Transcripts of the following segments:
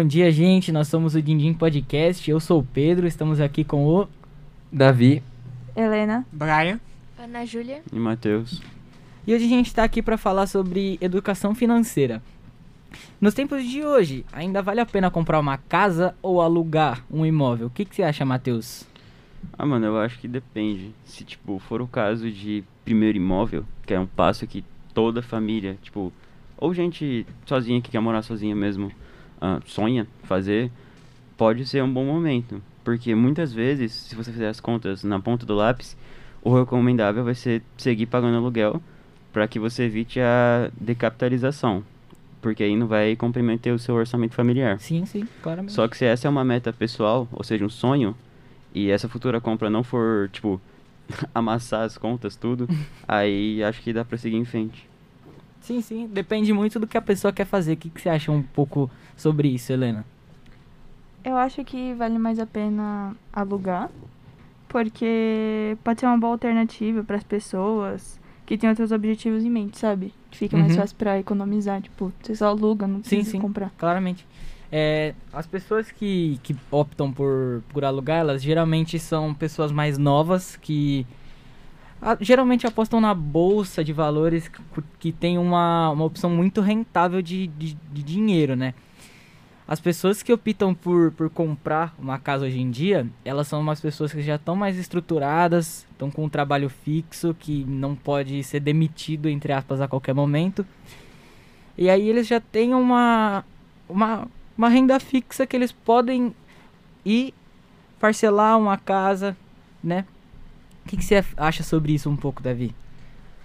Bom dia, gente. Nós somos o Dindim Podcast. Eu sou o Pedro. Estamos aqui com o Davi. Helena. Brian. Ana Júlia. E Matheus. E hoje a gente está aqui para falar sobre educação financeira. Nos tempos de hoje, ainda vale a pena comprar uma casa ou alugar um imóvel? O que, que você acha, Matheus? Ah, mano, eu acho que depende. Se, tipo, for o caso de primeiro imóvel, que é um passo que toda família, tipo, ou gente sozinha que quer morar sozinha mesmo, uh, sonha fazer, pode ser um bom momento. Porque muitas vezes, se você fizer as contas na ponta do lápis, o recomendável vai ser seguir pagando aluguel para que você evite a decapitalização. Porque aí não vai comprometer o seu orçamento familiar. Sim, sim, claramente. Só que se essa é uma meta pessoal, ou seja, um sonho, e essa futura compra não for, tipo, amassar as contas, tudo, aí acho que dá pra seguir em frente. Sim, sim. Depende muito do que a pessoa quer fazer. O que, que você acha um pouco sobre isso, Helena? Eu acho que vale mais a pena alugar, porque pode ser uma boa alternativa para as pessoas que têm outros objetivos em mente, sabe? Fica mais Uhum. fácil para economizar, tipo, você só aluga, não Sim, precisa sim. comprar. Claramente. É, as pessoas que, que optam por, por alugar, elas geralmente são pessoas mais novas que geralmente apostam na bolsa de valores que, tem uma, uma opção muito rentável de, de, de dinheiro, né? As pessoas que optam por, por comprar uma casa hoje em dia, elas são umas pessoas que já estão mais estruturadas, estão com um trabalho fixo, que não pode ser demitido, entre aspas, a qualquer momento. E aí eles já têm uma, uma, uma renda fixa que eles podem ir parcelar uma casa, né? Que, que você acha sobre isso um pouco, Davi?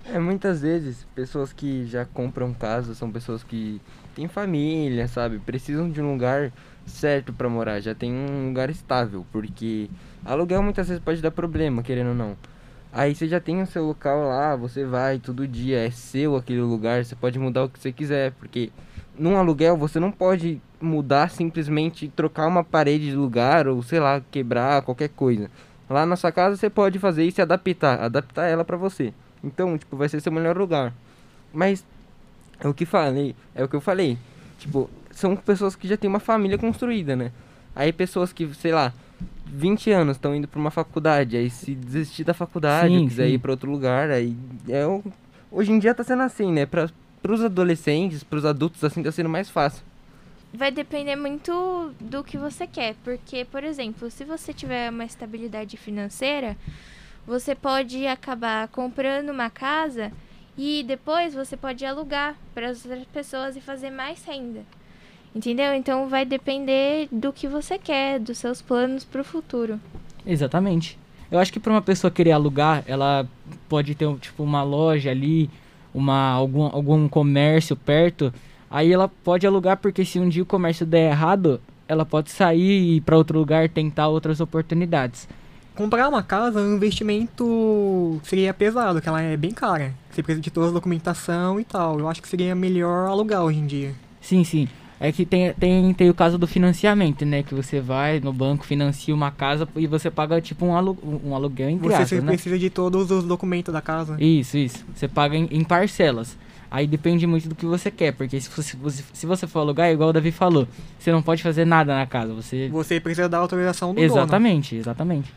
É, muitas vezes, pessoas que já compram casa são pessoas que têm família, sabe? Precisam de um lugar certo pra morar, já tem um lugar estável, porque aluguel muitas vezes pode dar problema, querendo ou não. Aí você já tem o seu local lá, você vai todo dia, é seu aquele lugar, você pode mudar o que você quiser, porque num aluguel você não pode mudar simplesmente trocar uma parede de lugar ou sei lá, quebrar qualquer coisa. Lá na sua casa você pode fazer isso e adaptar, adaptar ela pra você. Então, tipo, vai ser seu melhor lugar. Mas é o que falei, é o que eu falei. Tipo, são pessoas que já têm uma família construída, né? Aí pessoas que, sei lá, 20 anos estão indo pra uma faculdade, aí se desistir da faculdade, Sim, quiser sim. ir pra outro lugar, aí é o... hoje em dia tá sendo assim, né? Para pros adolescentes, pros adultos assim tá sendo mais fácil. Vai depender muito do que você quer, porque, por exemplo, se você tiver uma estabilidade financeira, você pode acabar comprando uma casa e depois você pode alugar para as outras pessoas e fazer mais renda. Entendeu? Então vai depender do que você quer, dos seus planos para o futuro. Exatamente. Eu acho que para uma pessoa querer alugar, ela pode ter tipo uma loja ali, uma algum, algum comércio perto. Aí ela pode alugar porque se um dia o comércio der errado, ela pode sair e ir para outro lugar tentar outras oportunidades. Comprar uma casa é um investimento seria pesado, que ela é bem cara. Você precisa de toda a documentação e tal. Eu acho que seria melhor alugar hoje em dia. Sim, sim. É que tem, tem, tem o caso do financiamento, né? Que você vai no banco, financia uma casa e você paga tipo um, alu um aluguel entre Você aspas, né? precisa de todos os documentos da casa. Isso, isso. Você paga em, em parcelas. Aí depende muito do que você quer, porque se você, você- se você for alugar, é igual o Davi falou, você não pode fazer nada na casa. Você. Você precisa da autorização do dono. Exatamente, exatamente.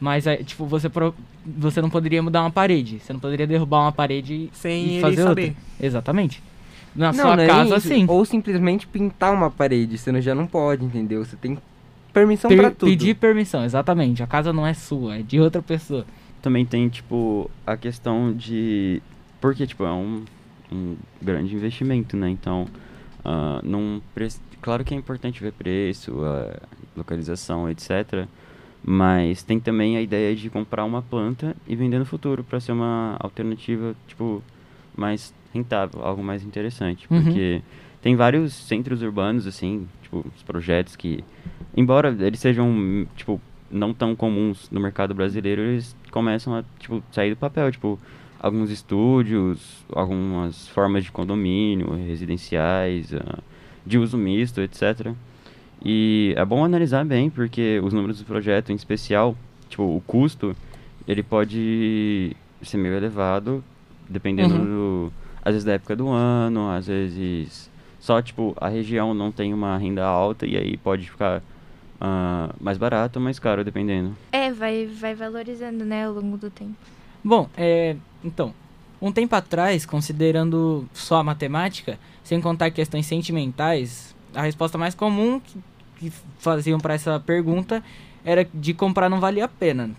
Mas aí, tipo, você, pro- você não poderia mudar uma parede. Você não poderia derrubar uma parede Sem e ele fazer saber. outra. Exatamente. Na não, sua não é casa, isso. sim. Ou simplesmente pintar uma parede, você não- já não pode, entendeu? Você tem permissão Per- pra tudo. pedir permissão, exatamente. A casa não é sua, é de outra pessoa. Também tem, tipo, a questão de... Porque, tipo, é um, um grande investimento, né? Então, ah, não... Claro que é importante ver preço, a localização, etc. Mas tem também a ideia de comprar uma planta e vender no futuro para ser uma alternativa, tipo, mais rentável, algo mais interessante. Uhum. Porque tem vários centros urbanos, assim, tipo, os projetos que, embora eles sejam, tipo, não tão comuns no mercado brasileiro, eles começam a, tipo, sair do papel, tipo, alguns estúdios, algumas formas de condomínio, residenciais, ah, de uso misto, etc. E é bom analisar bem, porque os números do projeto, em especial, tipo, o custo, ele pode ser meio elevado, dependendo, Uhum. do, às vezes, da época do ano, às vezes Só, tipo, a região não tem uma renda alta e aí pode ficar ah, mais barato ou mais caro, dependendo. É, vai, vai valorizando, né, ao longo do tempo. Bom, é, então, um tempo atrás, considerando só a matemática, sem contar questões sentimentais, a resposta mais comum que, que faziam para essa pergunta era de comprar não valia a pena.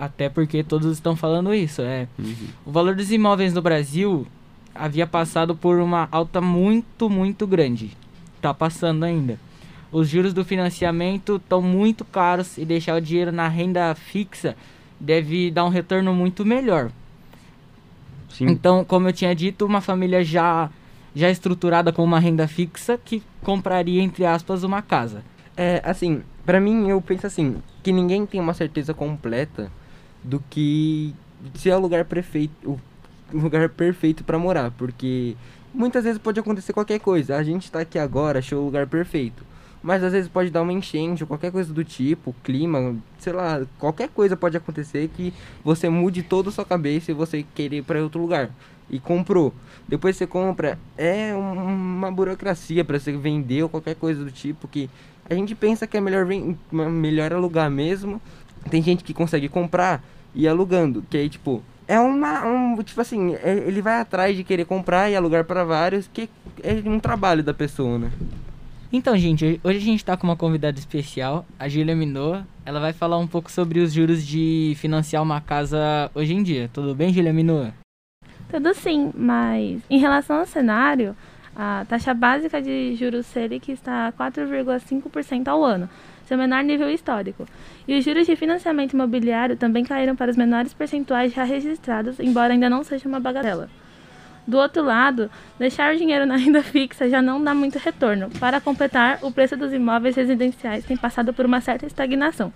Até porque todos estão falando isso. É, Uhum. o valor dos imóveis no Brasil havia passado por uma alta muito, muito grande. Tá passando ainda. Os juros do financiamento estão muito caros e deixar o dinheiro na renda fixa deve dar um retorno muito melhor. Sim. Então, como eu tinha dito, uma família já já estruturada com uma renda fixa que compraria entre aspas uma casa. É, assim, pra mim eu penso assim, que ninguém tem uma certeza completa do que se é o lugar perfeito, o lugar perfeito pra morar, porque muitas vezes pode acontecer qualquer coisa. A gente tá aqui agora, achou o lugar perfeito. Mas às vezes pode dar uma enchente qualquer coisa do tipo, clima, sei lá, qualquer coisa pode acontecer que você mude toda a sua cabeça e você querer ir pra outro lugar. E comprou. Depois você compra, é um- uma burocracia pra você vender ou qualquer coisa do tipo que a gente pensa que é melhor, melhor alugar mesmo. Tem gente que consegue comprar e alugando, que aí, tipo, é uma. Um, tipo assim, é- ele vai atrás de querer comprar e alugar para vários, que é um trabalho da pessoa, né? Então, gente, hoje a gente tá com uma convidada especial, a Júlia Minoa. Ela vai falar um pouco sobre os juros de financiar uma casa hoje em dia. Tudo bem, Júlia Minoa? Tudo sim, mas em relação ao cenário, a taxa básica de juros Selic está a 4,5% ao ano, seu menor nível histórico. E os juros de financiamento imobiliário também caíram para os menores percentuais já registrados, embora ainda não seja uma bagatela. Do outro lado, deixar o dinheiro na renda fixa já não dá muito retorno. Para completar, o preço dos imóveis residenciais tem passado por uma certa estagnação,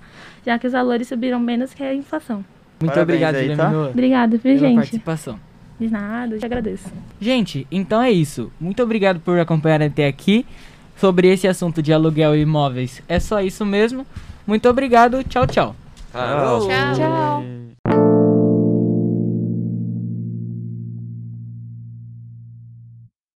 já que os valores subiram menos que a inflação. Muito Parabéns obrigado, aí, tá? Minoa, Obrigada, viu, pela gente? participação. De nada, eu te agradeço. Gente, então é isso. Muito obrigado por acompanhar até aqui sobre esse assunto de aluguel e imóveis. É só isso mesmo. Muito obrigado. Tchau, tchau. Alô? Tchau. Tchau.